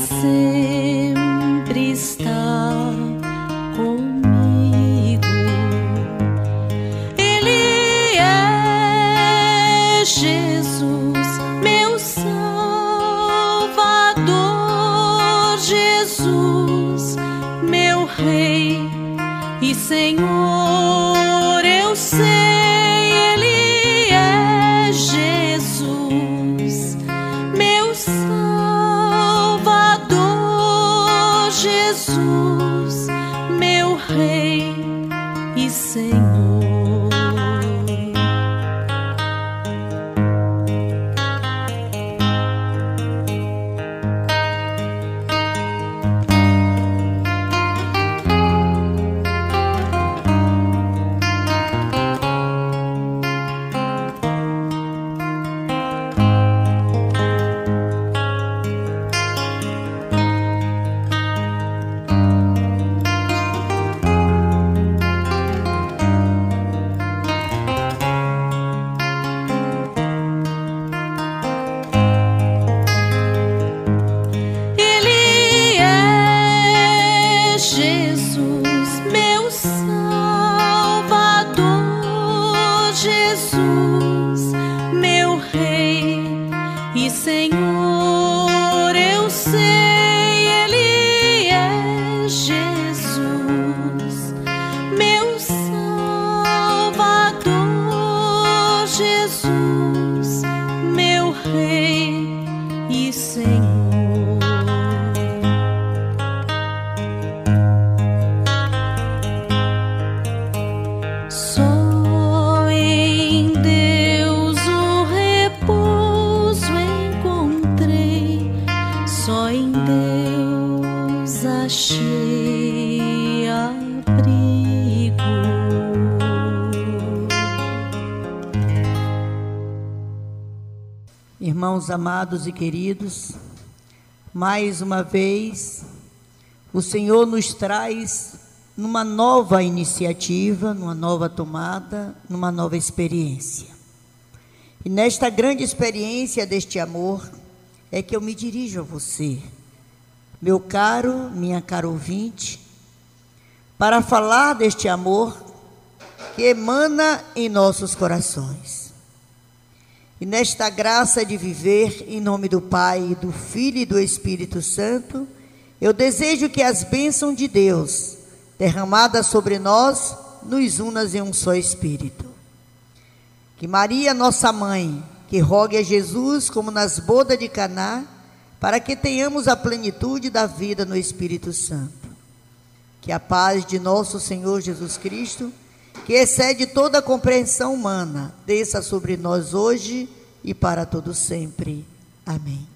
Ele Amados e queridos, mais uma vez o Senhor nos traz numa nova iniciativa, numa nova tomada, numa nova experiência. E nesta grande experiência deste amor é que eu me dirijo a você, meu caro, minha cara ouvinte, para falar deste amor que emana em nossos corações. E nesta graça de viver, em nome do Pai, do Filho e do Espírito Santo, eu desejo que as bênçãos de Deus, derramadas sobre nós, nos unas em um só Espírito. Que Maria, nossa mãe, que rogue a Jesus, como nas bodas de Caná, para que tenhamos a plenitude da vida no Espírito Santo. Que a paz de nosso Senhor Jesus Cristo, que excede toda a compreensão humana, desça sobre nós hoje e para todo sempre. Amém.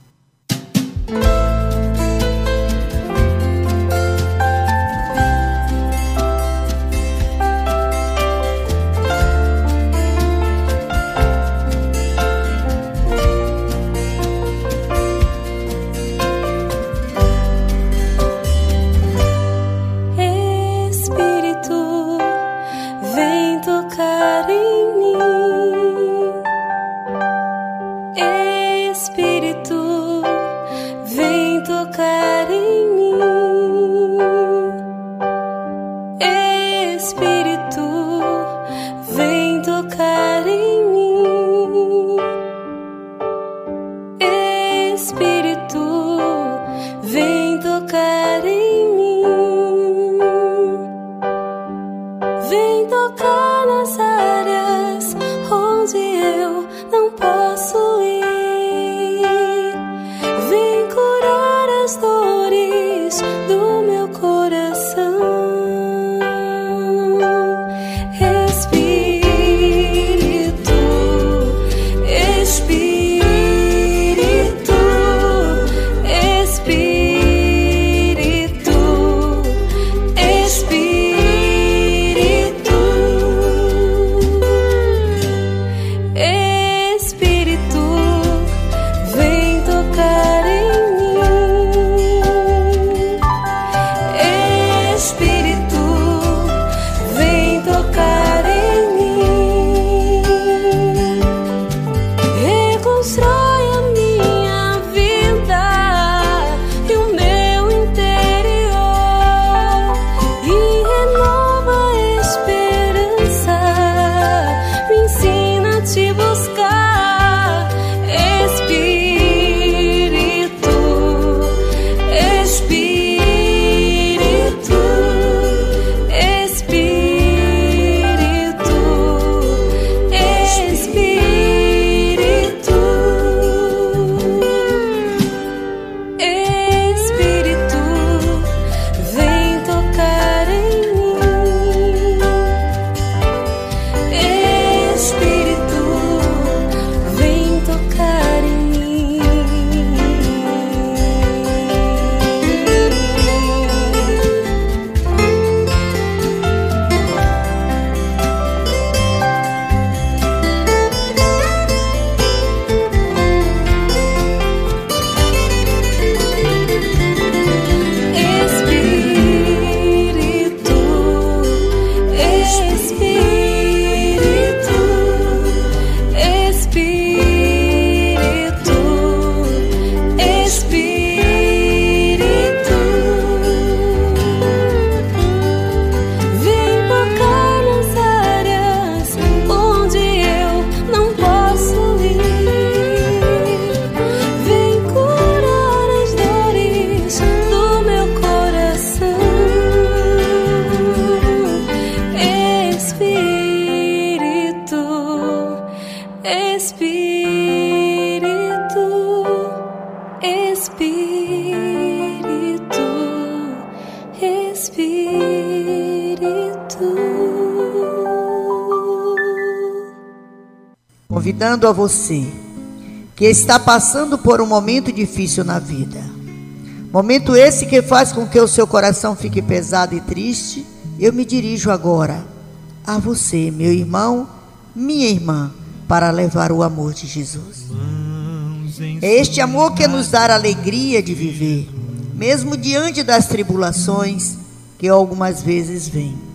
Convidando a você que está passando por um momento difícil na vida. Momento esse que faz com que o seu coração fique pesado e triste. Eu me dirijo agora a você, meu irmão, minha irmã, para levar o amor de Jesus. É este amor que nos dá a alegria de viver, mesmo diante das tribulações que algumas vezes vêm.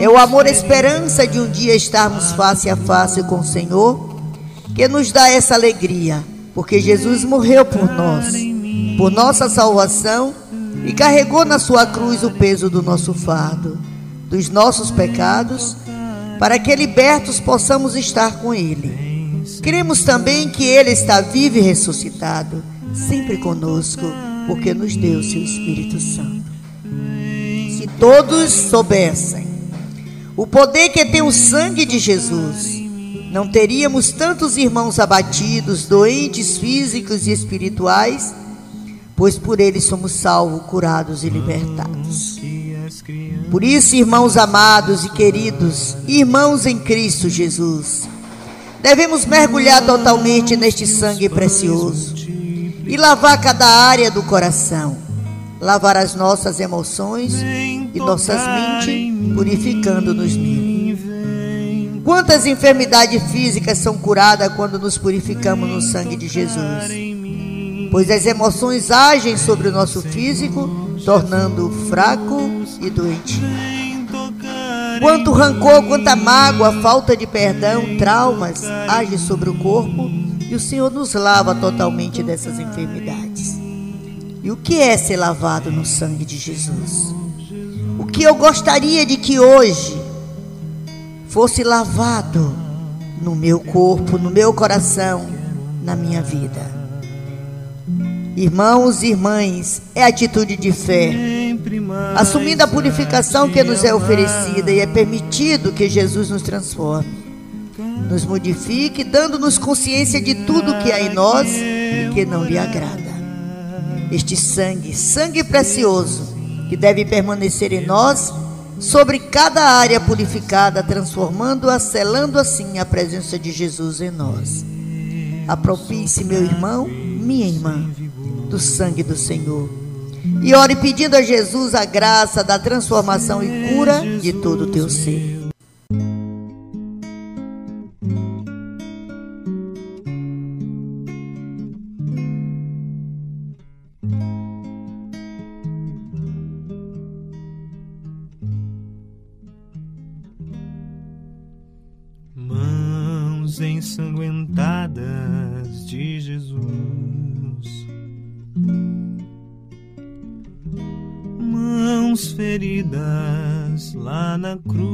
É o amor esperança de um dia estarmos face a face com o Senhor que nos dá essa alegria, porque Jesus morreu por nós, por nossa salvação e carregou na sua cruz o peso do nosso fardo, dos nossos pecados, para que libertos possamos estar com Ele. Cremos também que Ele está vivo e ressuscitado, sempre conosco, porque nos deu seu Espírito Santo. Se todos soubessem o poder que tem o sangue de Jesus, não teríamos tantos irmãos abatidos, doentes físicos e espirituais, pois por eles somos salvos, curados e libertados. Por isso, irmãos amados e queridos, irmãos em Cristo Jesus, devemos mergulhar totalmente neste sangue precioso e lavar cada área do coração, lavar as nossas emoções e nossas mentes, purificando-nos nele. Quantas enfermidades físicas são curadas quando nos purificamos no sangue de Jesus? Pois as emoções agem sobre o nosso físico, tornando-o fraco e doente. Quanto rancor, quanta mágoa, falta de perdão, traumas agem sobre o corpo e o Senhor nos lava totalmente dessas enfermidades. E o que é ser lavado no sangue de Jesus? Que eu gostaria de que hoje fosse lavado no meu corpo, no meu coração, na minha vida. Irmãos e irmãs, é atitude de fé. Assumindo a purificação que nos é oferecida e é permitido que Jesus nos transforme, nos modifique, dando-nos consciência de tudo que há em nós e que não lhe agrada este sangue, sangue precioso, que deve permanecer em nós, sobre cada área purificada, transformando-a, selando assim a presença de Jesus em nós. Apropie-se, meu irmão, minha irmã, do sangue do Senhor. E ore pedindo a Jesus a graça da transformação e cura de todo o teu ser. Lá na cruz.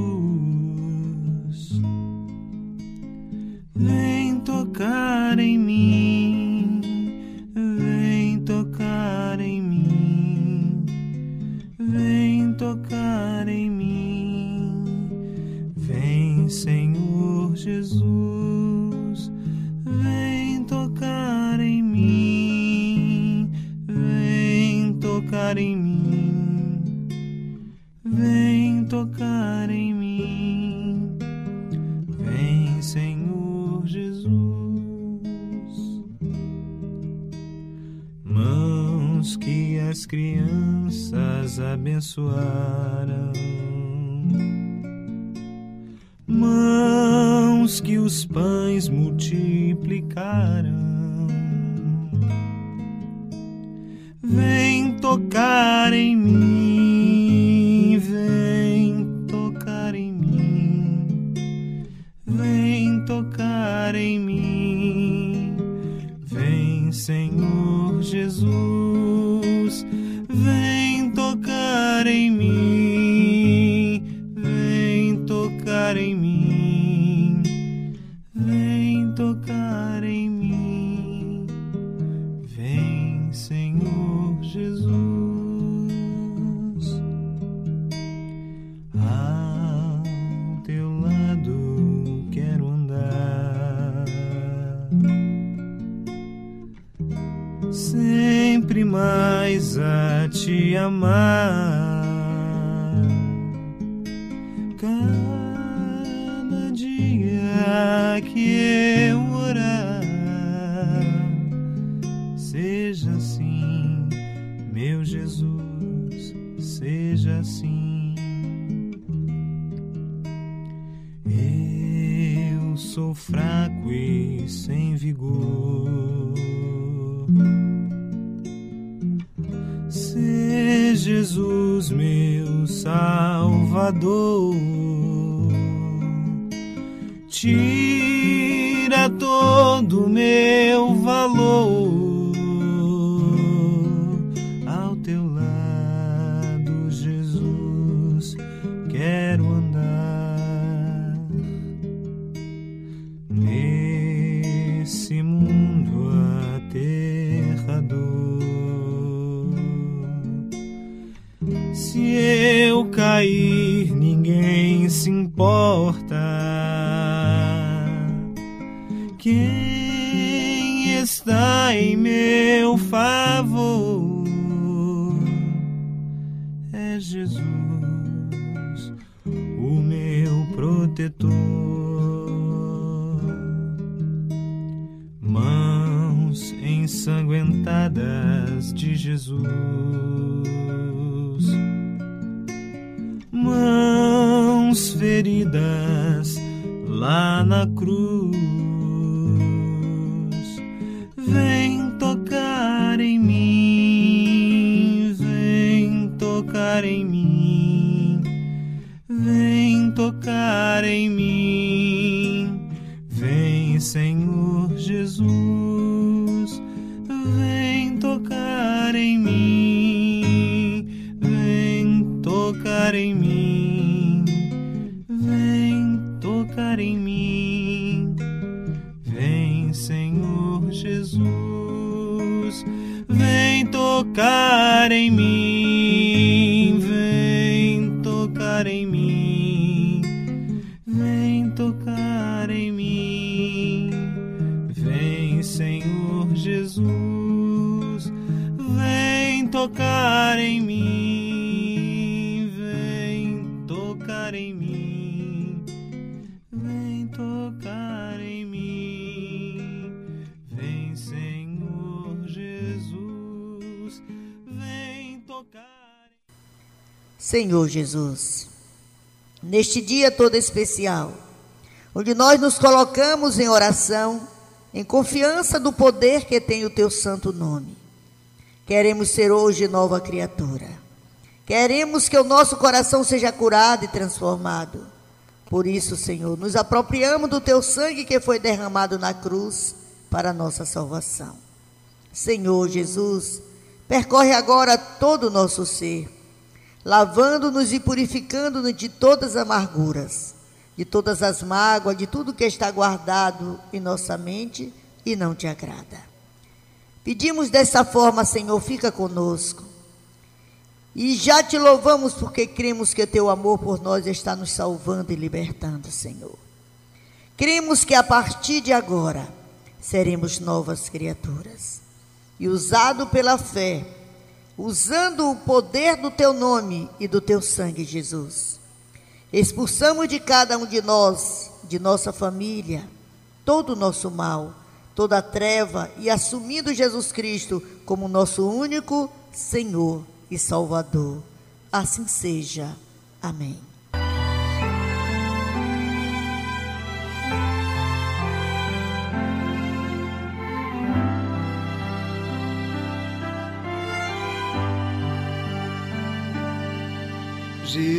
Seja assim meu Jesus, seja assim. Eu sou fraco e sem vigor. Se Jesus, meu Salvador, tira todo meu valor Jesus. Mãos feridas lá na cruz. Vem tocar em mim, vem tocar em mim, vem tocar em mim, vem Senhor Jesus, Senhor Jesus, neste dia todo especial, onde nós nos colocamos em oração, em confiança do poder que tem o teu santo nome. Queremos ser hoje nova criatura. Queremos que o nosso coração seja curado e transformado. Por isso, Senhor, nos apropriamos do teu sangue que foi derramado na cruz para a nossa salvação. Senhor Jesus, percorre agora todo o nosso ser, lavando-nos e purificando-nos de todas as amarguras, de todas as mágoas, de tudo que está guardado em nossa mente e não te agrada. Pedimos dessa forma, Senhor, fica conosco. E já te louvamos porque cremos que teu amor por nós está nos salvando e libertando, Senhor. Cremos que a partir de agora seremos novas criaturas. E usado pela fé, usando o poder do teu nome e do teu sangue, Jesus, expulsamos de cada um de nós, de nossa família, todo o nosso mal, toda a treva e assumindo Jesus Cristo como nosso único Senhor e Salvador. Assim seja. Amém.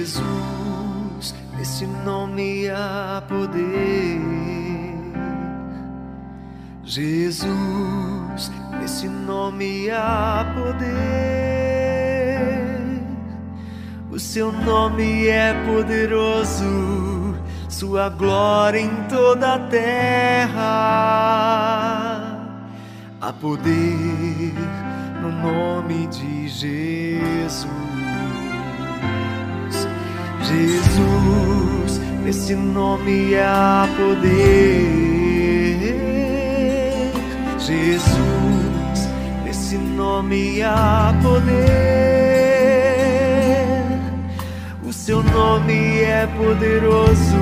Jesus, nesse nome há poder. Jesus, nesse nome há poder. O seu nome é poderoso, sua glória em toda a terra. Há poder no nome de Jesus. Jesus, nesse nome há poder. Jesus, nesse nome há poder. O seu nome é poderoso,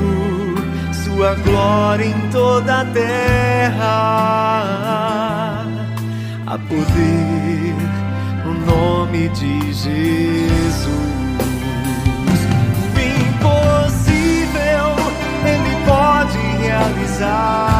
sua glória em toda a terra. Há poder no nome de Jesus. desire.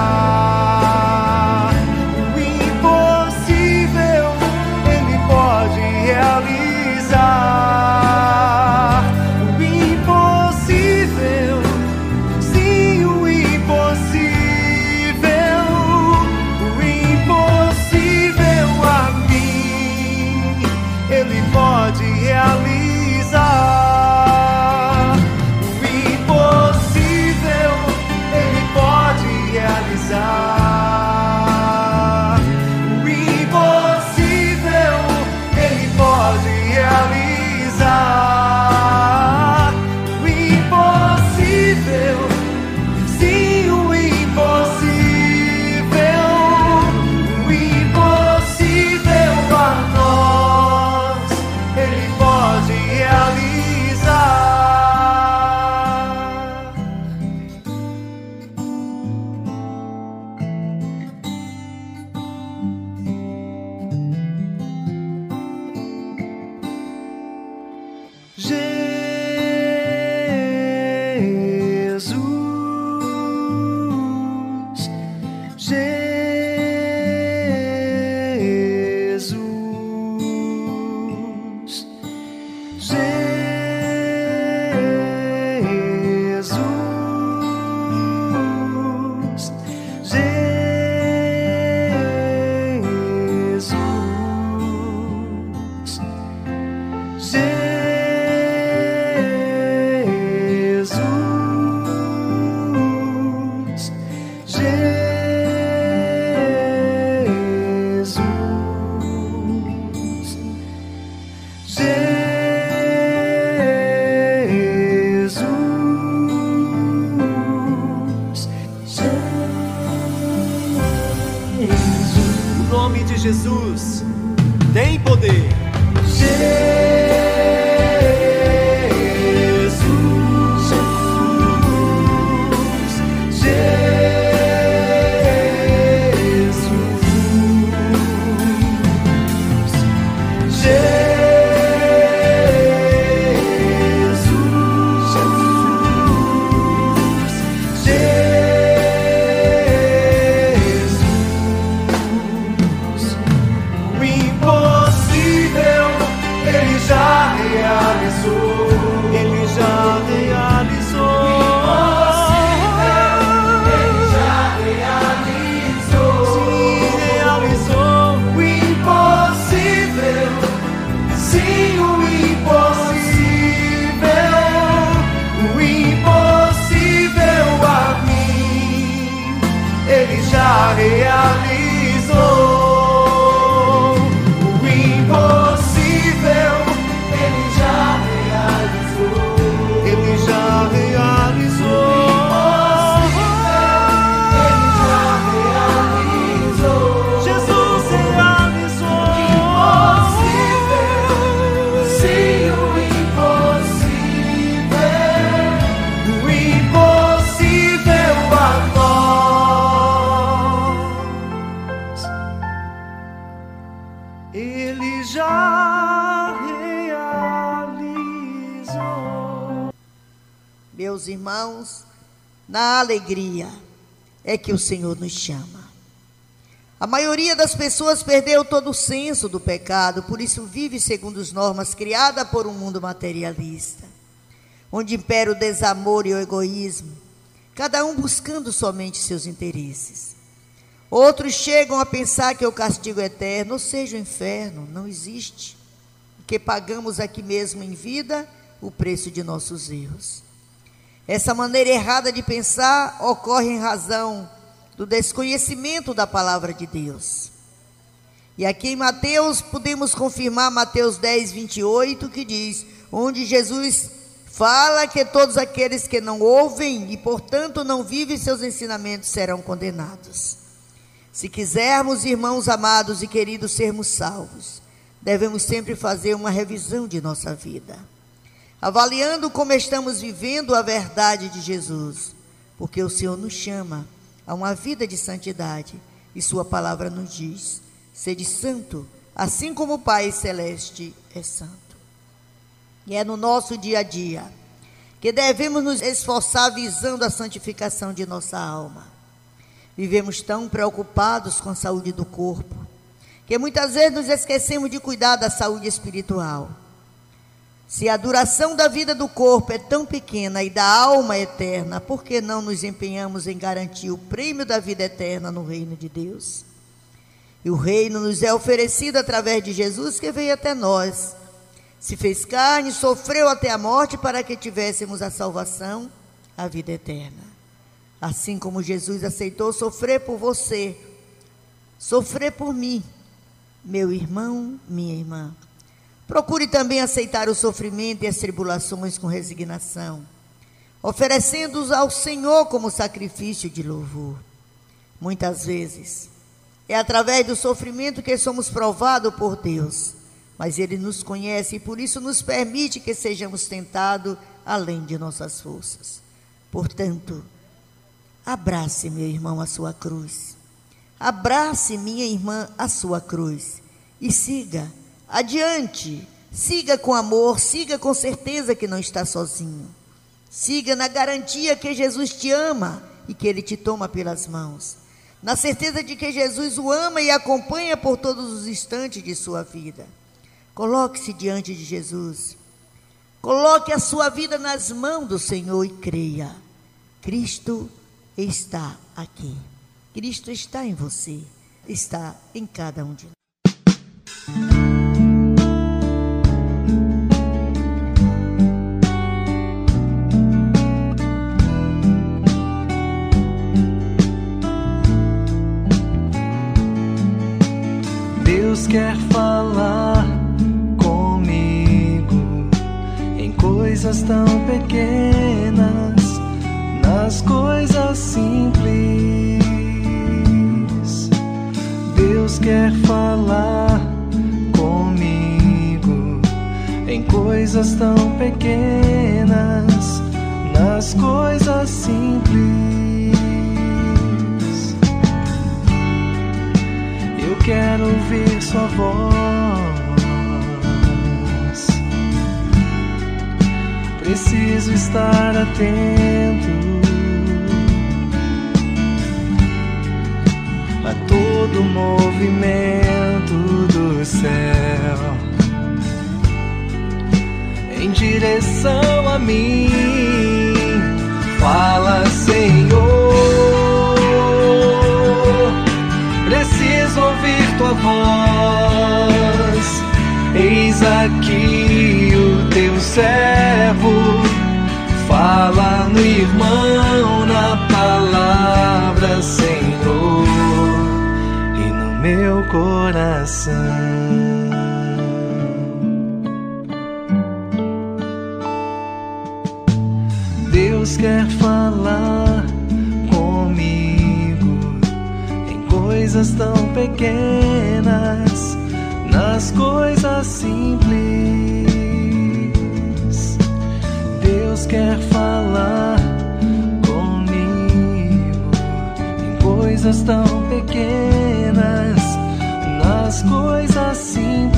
Na alegria é que o Senhor nos chama. A maioria das pessoas perdeu todo o senso do pecado, por isso vive segundo as normas criadas por um mundo materialista, onde impera o desamor e o egoísmo, cada um buscando somente seus interesses. Outros chegam a pensar que o castigo eterno, ou seja, o inferno, não existe, que pagamos aqui mesmo em vida o preço de nossos erros. Essa maneira errada de pensar ocorre em razão do desconhecimento da palavra de Deus. E aqui em Mateus, podemos confirmar Mateus 10, 28, que diz: onde Jesus fala que todos aqueles que não ouvem e, portanto, não vivem seus ensinamentos serão condenados. Se quisermos, irmãos amados e queridos, sermos salvos, devemos sempre fazer uma revisão de nossa vida avaliando como estamos vivendo a verdade de Jesus, porque o Senhor nos chama a uma vida de santidade e Sua palavra nos diz: sede santo, assim como o Pai Celeste é santo. E é no nosso dia a dia que devemos nos esforçar visando a santificação de nossa alma. Vivemos tão preocupados com a saúde do corpo, que muitas vezes nos esquecemos de cuidar da saúde espiritual. Se a duração da vida do corpo é tão pequena e da alma eterna, por que não nos empenhamos em garantir o prêmio da vida eterna no reino de Deus? E o reino nos é oferecido através de Jesus que veio até nós. Se fez carne, sofreu até a morte para que tivéssemos a salvação, a vida eterna. Assim como Jesus aceitou sofrer por você, sofrer por mim, meu irmão, minha irmã. Procure também aceitar o sofrimento e as tribulações com resignação, oferecendo-os ao Senhor como sacrifício de louvor. Muitas vezes é através do sofrimento que somos provados por Deus, mas Ele nos conhece e por isso nos permite que sejamos tentados além de nossas forças. Portanto, abrace, meu irmão, a sua cruz. Abrace, minha irmã, a sua cruz. E siga Adiante, siga com amor, siga com certeza que não está sozinho. Siga na garantia que Jesus te ama e que ele te toma pelas mãos. Na certeza de que Jesus o ama e acompanha por todos os instantes de sua vida. Coloque-se diante de Jesus. Coloque a sua vida nas mãos do Senhor e creia. Cristo está aqui. Cristo está em você, está em cada um de nós. Deus quer falar comigo. coisas tão pequenas, nas coisas simples. Deus quer falar comigo em coisas tão pequenas, nas coisas simples. Quero ouvir Sua voz. preciso estar atento a todo movimento do céu em direção a mim. Fala, Senhor, tua voz. Eis aqui o teu servo, fala no irmão, na palavra, Senhor, e no meu coração. Deus quer falar coisas tão pequenas nas coisas simples. Deus quer falar comigo em coisas tão pequenas, nas coisas simples.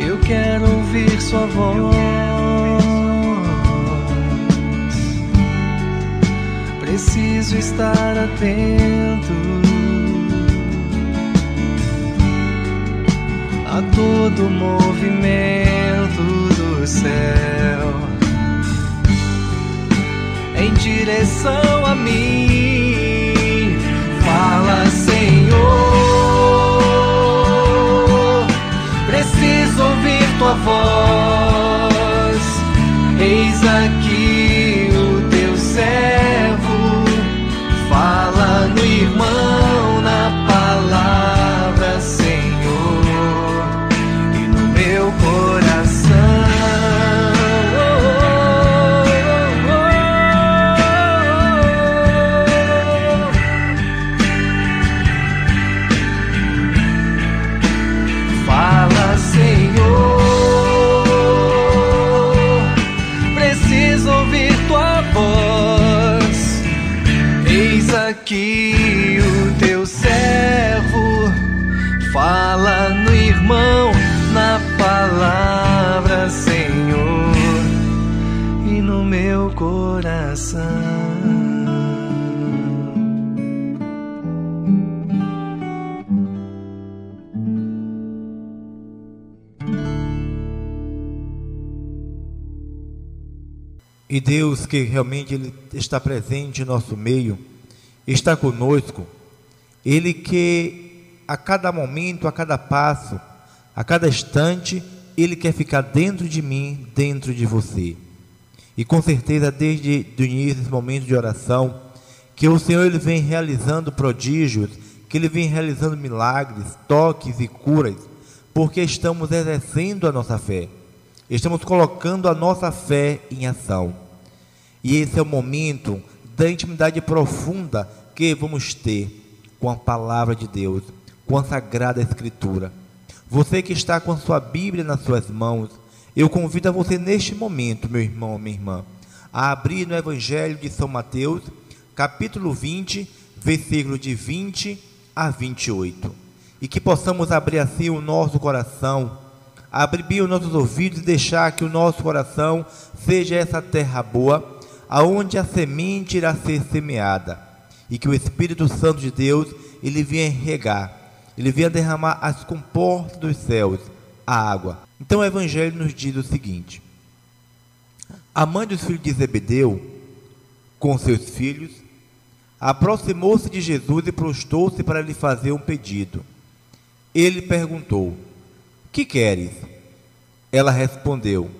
Eu quero ouvir Sua voz. Atento a todo movimento do céu em direção a mim. Fala, Senhor, preciso ouvir tua voz. Deus, que realmente Ele está presente em nosso meio, está conosco, Ele que a cada momento, a cada passo, a cada instante, Ele quer ficar dentro de mim, dentro de você. E com certeza, desde o início desse momento de oração, que o Senhor ele vem realizando prodígios, que Ele vem realizando milagres, toques e curas, porque estamos exercendo a nossa fé. Estamos colocando a nossa fé em ação. E esse é o momento da intimidade profunda que vamos ter com a palavra de Deus, com a sagrada escritura. Você que está com a sua Bíblia nas suas mãos, eu convido a você neste momento, meu irmão, minha irmã, a abrir no Evangelho de São Mateus, capítulo 20, versículo de 20 a 28. E que possamos abrir assim o nosso coração abrir os nossos ouvidos e deixar que o nosso coração seja essa terra boa, aonde a semente irá ser semeada, e que o Espírito Santo de Deus ele venha regar, ele venha derramar as comportas dos céus, a água. Então o Evangelho nos diz o seguinte: a mãe dos filhos de Zebedeu, com seus filhos, aproximou-se de Jesus e prostou-se para lhe fazer um pedido. Ele perguntou: Que queres? Ela respondeu: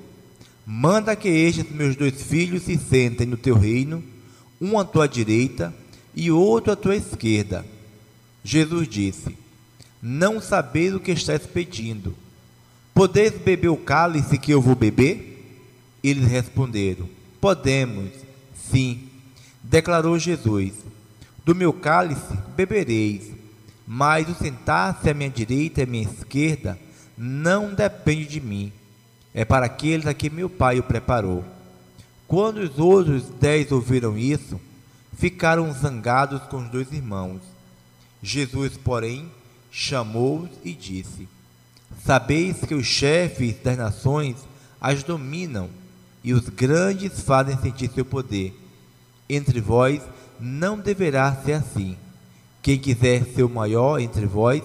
Manda que estes meus dois filhos se sentem no teu reino, um à tua direita e outro à tua esquerda. Jesus disse: Não sabeis o que estás pedindo. Podeis beber o cálice que eu vou beber? Eles responderam: Podemos, sim. Declarou Jesus: Do meu cálice bebereis, mas o sentar-se à minha direita e à minha esquerda não depende de mim. É para aqueles a que meu Pai o preparou. Quando os outros dez ouviram isso, ficaram zangados com os dois irmãos. Jesus, porém, chamou-os e disse: Sabeis que os chefes das nações as dominam e os grandes fazem sentir seu poder. Entre vós não deverá ser assim. Quem quiser ser o maior entre vós,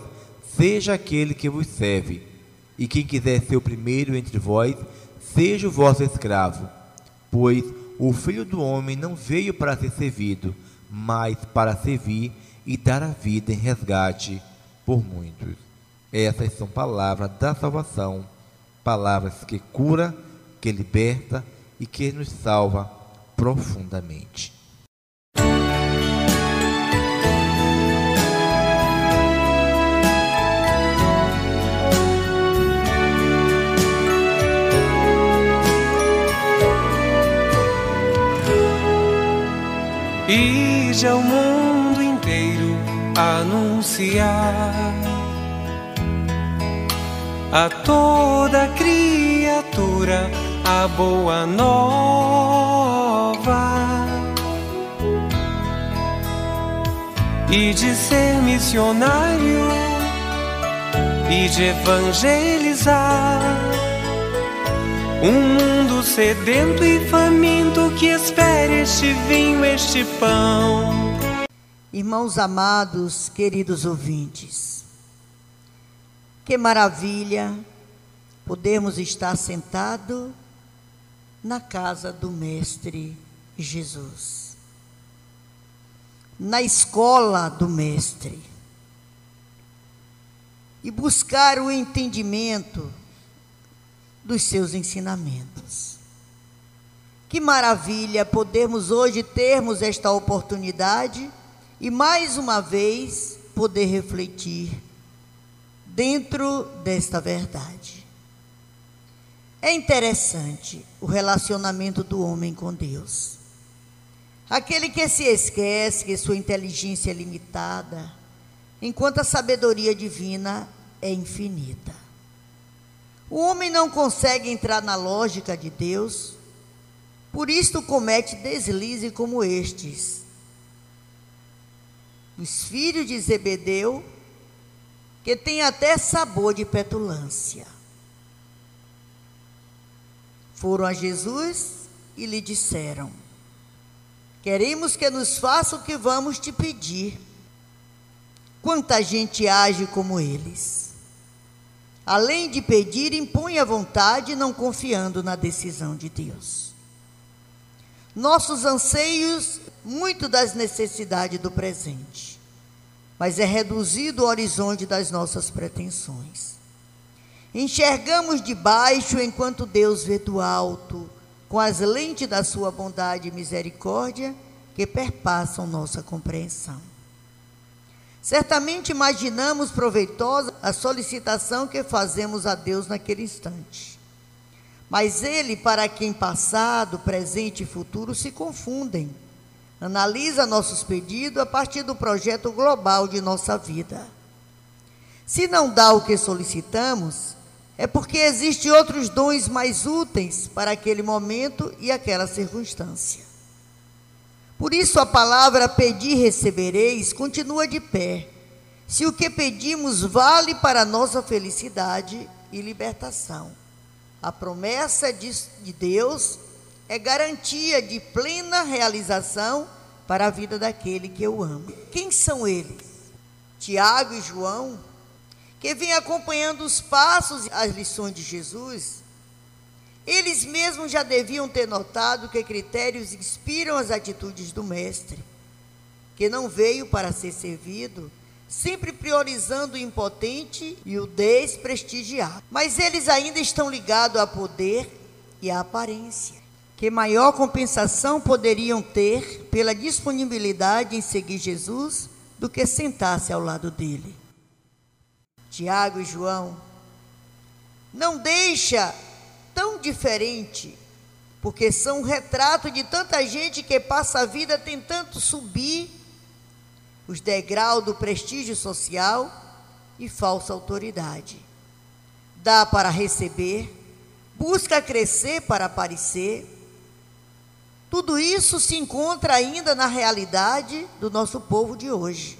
seja aquele que vos serve. E quem quiser ser o primeiro entre vós, seja o vosso escravo. Pois o filho do homem não veio para ser servido, mas para servir e dar a vida em resgate por muitos. Essas são palavras da salvação, palavras que cura, que liberta e que nos salva profundamente. Ide ao mundo inteiro anunciar a toda criatura a boa nova. E de ser missionário e de evangelizar um mundo sedento e faminto que espere este vinho, este pão. Irmãos amados, queridos ouvintes, que maravilha podermos estar sentado na casa do Mestre Jesus, na escola do Mestre, e buscar o entendimento dos seus ensinamentos. Que maravilha podermos hoje termos esta oportunidade e mais uma vez poder refletir dentro desta verdade. É interessante o relacionamento do homem com Deus. Aquele que se esquece que sua inteligência é limitada, enquanto a sabedoria divina é infinita. O homem não consegue entrar na lógica de Deus, por isto comete deslize como estes. Os filhos de Zebedeu, que tem até sabor de petulância, foram a Jesus e lhe disseram: Queremos que nos faça o que vamos te pedir. Quanta gente age como eles além de pedir, impõe a vontade, não confiando na decisão de Deus. Nossos anseios, muito das necessidades do presente, mas é reduzido o horizonte das nossas pretensões. Enxergamos de baixo enquanto Deus vê do alto, com as lentes da sua bondade e misericórdia que perpassam nossa compreensão. Certamente imaginamos proveitosa a solicitação que fazemos a Deus naquele instante. Mas Ele, para quem passado, presente e futuro se confundem, analisa nossos pedidos a partir do projeto global de nossa vida. Se não dá o que solicitamos, é porque existem outros dons mais úteis para aquele momento e aquela circunstância. Por isso a palavra pedir recebereis continua de pé. Se o que pedimos vale para nossa felicidade e libertação. A promessa de, de Deus é garantia de plena realização para a vida daquele que eu amo. Quem são eles? Tiago e João, que vêm acompanhando os passos e as lições de Jesus eles mesmos já deviam ter notado que critérios inspiram as atitudes do Mestre, que não veio para ser servido, sempre priorizando o impotente e o desprestigiado. Mas eles ainda estão ligados a poder e à aparência. Que maior compensação poderiam ter pela disponibilidade em seguir Jesus do que sentar-se ao lado dele? Tiago e João não deixa tão diferente, porque são um retrato de tanta gente que passa a vida tentando subir os degraus do prestígio social e falsa autoridade. Dá para receber, busca crescer para aparecer. Tudo isso se encontra ainda na realidade do nosso povo de hoje.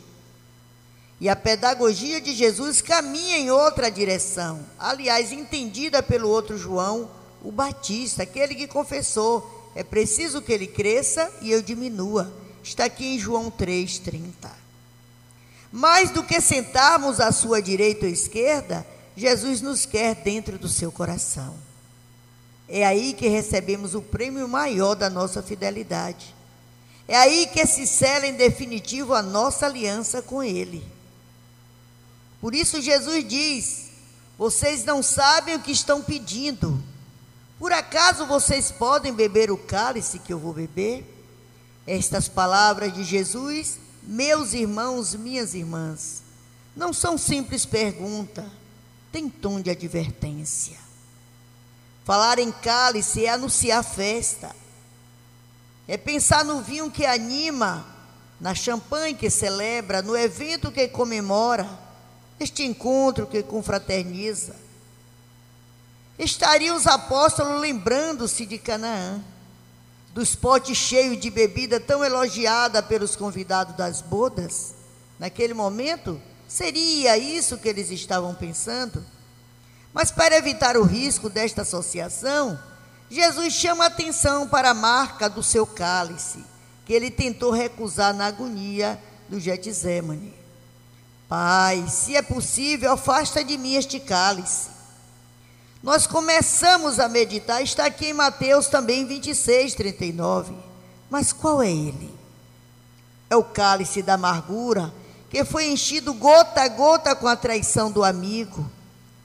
E a pedagogia de Jesus caminha em outra direção, aliás, entendida pelo outro João, o Batista, aquele que confessou: é preciso que ele cresça e eu diminua. Está aqui em João 3,30. Mais do que sentarmos à sua direita ou esquerda, Jesus nos quer dentro do seu coração. É aí que recebemos o prêmio maior da nossa fidelidade. É aí que se sela em definitivo a nossa aliança com Ele. Por isso Jesus diz: Vocês não sabem o que estão pedindo. Por acaso vocês podem beber o cálice que eu vou beber? Estas palavras de Jesus, meus irmãos, minhas irmãs, não são simples pergunta, tem tom de advertência. Falar em cálice é anunciar festa, é pensar no vinho que anima, na champanhe que celebra, no evento que comemora este encontro que confraterniza. Estariam os apóstolos lembrando-se de Canaã, dos potes cheios de bebida tão elogiada pelos convidados das bodas? Naquele momento, seria isso que eles estavam pensando? Mas para evitar o risco desta associação, Jesus chama atenção para a marca do seu cálice, que ele tentou recusar na agonia do Getsemane. Pai, se é possível, afasta de mim este cálice. Nós começamos a meditar, está aqui em Mateus também 26, 39. Mas qual é ele? É o cálice da amargura, que foi enchido gota a gota com a traição do amigo,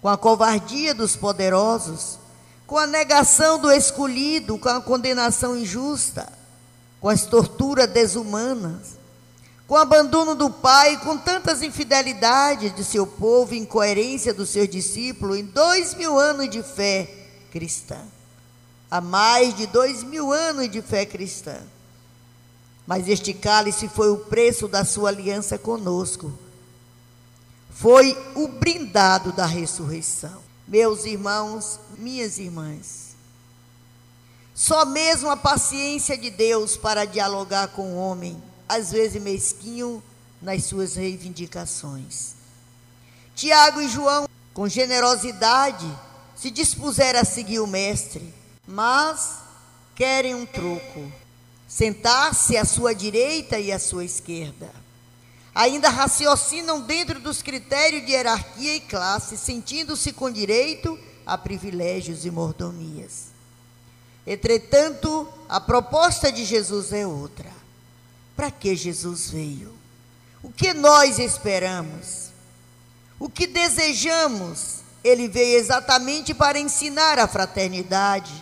com a covardia dos poderosos, com a negação do escolhido, com a condenação injusta, com as torturas desumanas com o abandono do pai, com tantas infidelidades de seu povo, incoerência dos seus discípulos, em dois mil anos de fé cristã. Há mais de dois mil anos de fé cristã. Mas este cálice foi o preço da sua aliança conosco. Foi o brindado da ressurreição. Meus irmãos, minhas irmãs, só mesmo a paciência de Deus para dialogar com o homem às vezes mesquinho nas suas reivindicações. Tiago e João, com generosidade, se dispuseram a seguir o Mestre, mas querem um troco: sentar-se à sua direita e à sua esquerda. Ainda raciocinam dentro dos critérios de hierarquia e classe, sentindo-se com direito a privilégios e mordomias. Entretanto, a proposta de Jesus é outra para que Jesus veio? O que nós esperamos? O que desejamos? Ele veio exatamente para ensinar a fraternidade,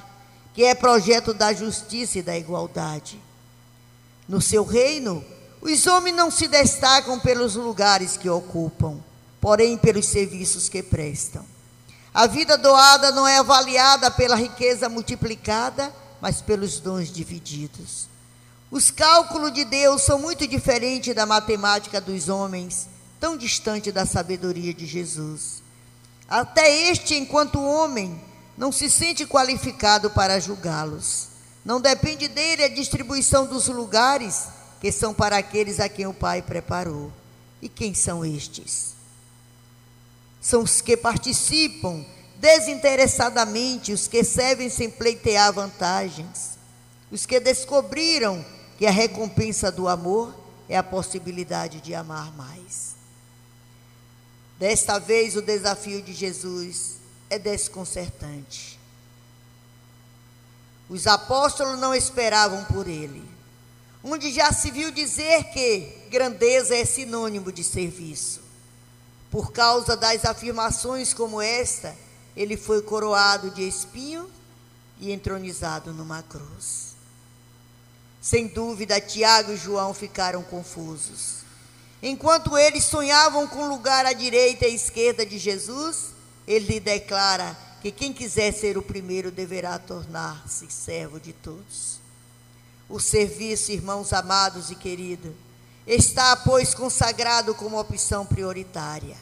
que é projeto da justiça e da igualdade. No seu reino, os homens não se destacam pelos lugares que ocupam, porém pelos serviços que prestam. A vida doada não é avaliada pela riqueza multiplicada, mas pelos dons divididos. Os cálculos de Deus são muito diferentes da matemática dos homens, tão distante da sabedoria de Jesus. Até este, enquanto homem, não se sente qualificado para julgá-los. Não depende dele a distribuição dos lugares que são para aqueles a quem o Pai preparou. E quem são estes? São os que participam desinteressadamente, os que servem sem pleitear vantagens, os que descobriram que a recompensa do amor é a possibilidade de amar mais. Desta vez, o desafio de Jesus é desconcertante. Os apóstolos não esperavam por ele, onde já se viu dizer que grandeza é sinônimo de serviço. Por causa das afirmações como esta, ele foi coroado de espinho e entronizado numa cruz. Sem dúvida, Tiago e João ficaram confusos. Enquanto eles sonhavam com lugar à direita e à esquerda de Jesus, ele lhe declara que quem quiser ser o primeiro deverá tornar-se servo de todos. O serviço, irmãos amados e queridos, está, pois, consagrado como opção prioritária.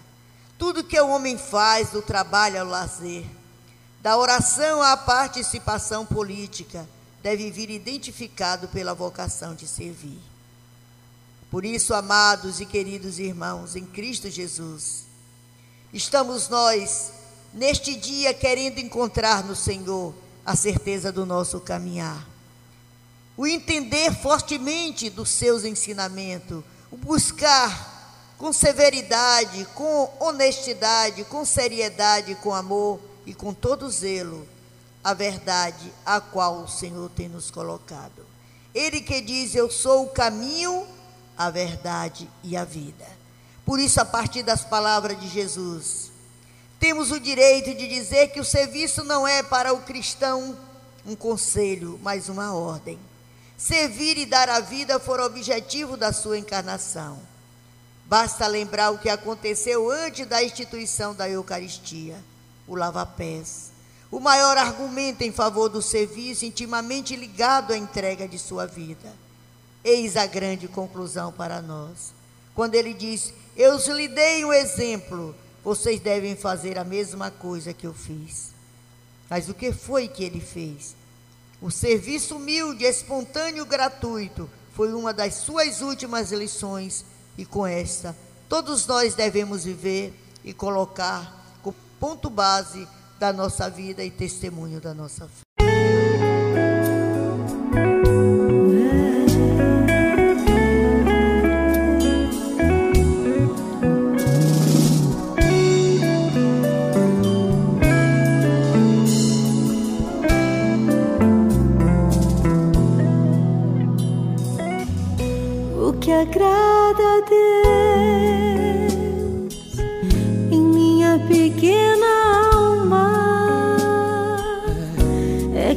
Tudo que o homem faz, do trabalho ao lazer, da oração à participação política, deve vir identificado pela vocação de servir. Por isso, amados e queridos irmãos, em Cristo Jesus, estamos nós, neste dia, querendo encontrar no Senhor a certeza do nosso caminhar. O entender fortemente dos seus ensinamentos, o buscar com severidade, com honestidade, com seriedade, com amor e com todo zelo a verdade a qual o Senhor tem nos colocado. Ele que diz: Eu sou o caminho, a verdade e a vida. Por isso, a partir das palavras de Jesus, temos o direito de dizer que o serviço não é para o cristão um conselho, mas uma ordem. Servir e dar a vida foram objetivo da sua encarnação. Basta lembrar o que aconteceu antes da instituição da Eucaristia, o lava-pés o maior argumento em favor do serviço, intimamente ligado à entrega de sua vida. Eis a grande conclusão para nós. Quando ele diz: Eu lhe dei um exemplo, vocês devem fazer a mesma coisa que eu fiz. Mas o que foi que ele fez? O serviço humilde, espontâneo, gratuito, foi uma das suas últimas lições, e com esta, todos nós devemos viver e colocar como ponto base da nossa vida e testemunho da nossa fé. O que agrada a Deus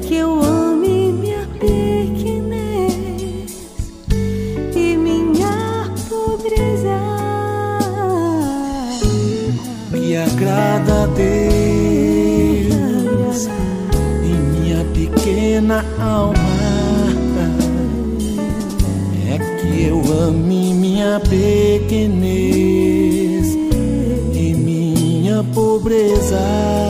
que eu ame minha pequenez e minha pobreza. Me agrada Deus em minha pequena alma. É que eu ame minha pequenez e minha pobreza.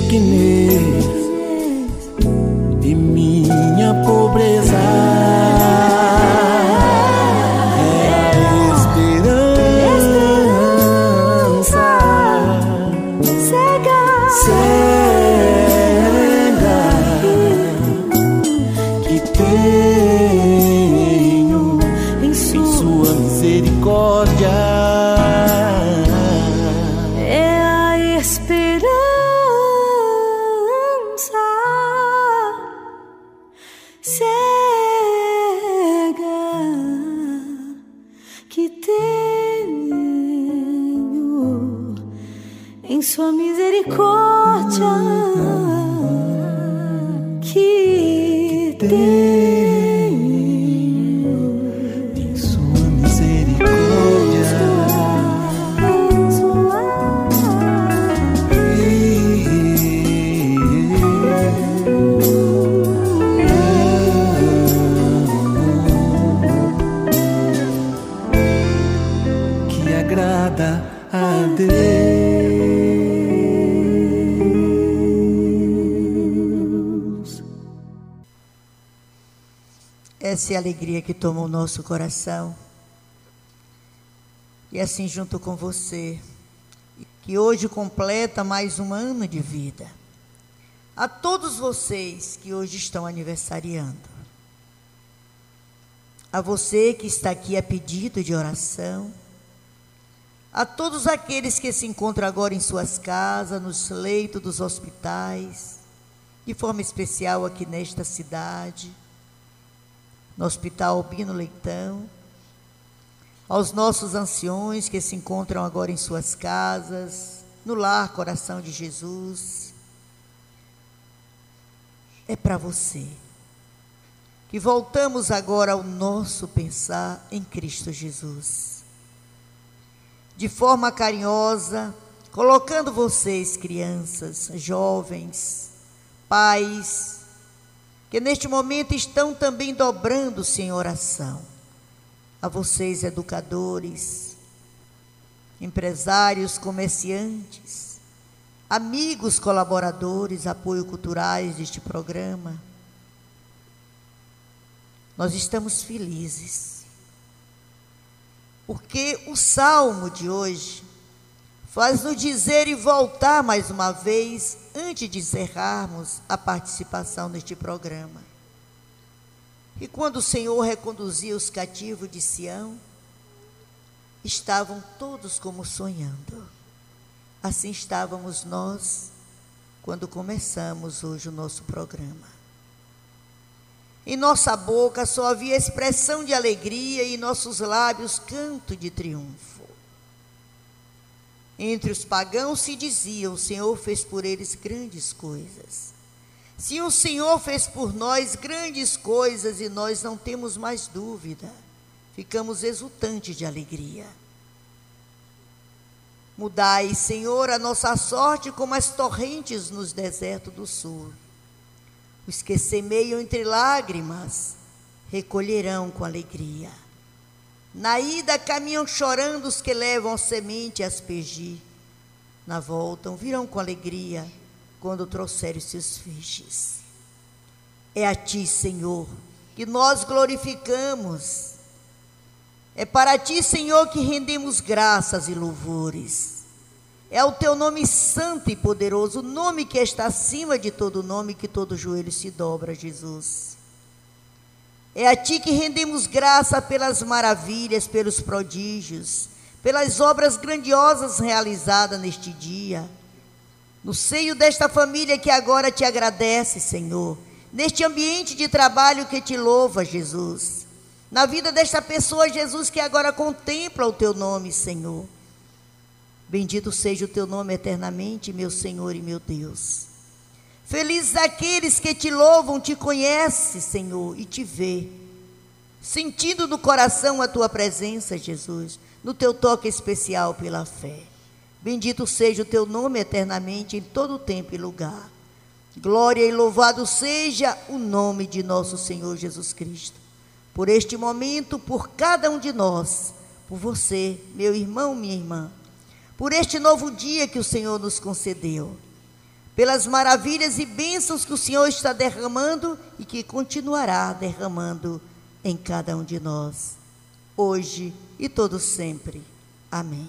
Minha alegria que toma o nosso coração. E assim, junto com você, que hoje completa mais um ano de vida. A todos vocês que hoje estão aniversariando. A você que está aqui a pedido de oração. A todos aqueles que se encontram agora em suas casas, nos leitos dos hospitais, de forma especial aqui nesta cidade, no Hospital Albino Leitão aos nossos anciões que se encontram agora em suas casas, no lar Coração de Jesus. É para você que voltamos agora ao nosso pensar em Cristo Jesus. De forma carinhosa, colocando vocês, crianças, jovens, pais, que neste momento estão também dobrando-se em oração a vocês, educadores, empresários, comerciantes, amigos, colaboradores, apoio culturais deste programa. Nós estamos felizes, porque o salmo de hoje faz-nos dizer e voltar mais uma vez, antes de encerrarmos a participação neste programa. E quando o Senhor reconduzia os cativos de Sião, estavam todos como sonhando. Assim estávamos nós quando começamos hoje o nosso programa. Em nossa boca só havia expressão de alegria e em nossos lábios canto de triunfo. Entre os pagãos se dizia: O Senhor fez por eles grandes coisas. Se o Senhor fez por nós grandes coisas e nós não temos mais dúvida, ficamos exultantes de alegria. Mudai, Senhor, a nossa sorte como as torrentes nos desertos do sul. Os que semeiam entre lágrimas recolherão com alegria. Na ida caminham chorando os que levam semente a aspergir. Na volta virão com alegria quando trouxer os seus feixes. É a Ti, Senhor, que nós glorificamos. É para Ti, Senhor, que rendemos graças e louvores. É o Teu nome santo e poderoso, o nome que está acima de todo nome, que todo joelho se dobra, Jesus. É a Ti que rendemos graça pelas maravilhas, pelos prodígios, pelas obras grandiosas realizadas neste dia no seio desta família que agora te agradece, Senhor, neste ambiente de trabalho que te louva, Jesus, na vida desta pessoa, Jesus, que agora contempla o teu nome, Senhor. Bendito seja o teu nome eternamente, meu Senhor e meu Deus. Felizes aqueles que te louvam, te conhecem, Senhor, e te vê, sentindo no coração a tua presença, Jesus, no teu toque especial pela fé. Bendito seja o teu nome eternamente em todo tempo e lugar. Glória e louvado seja o nome de nosso Senhor Jesus Cristo. Por este momento, por cada um de nós, por você, meu irmão, minha irmã, por este novo dia que o Senhor nos concedeu, pelas maravilhas e bênçãos que o Senhor está derramando e que continuará derramando em cada um de nós, hoje e todo sempre. Amém.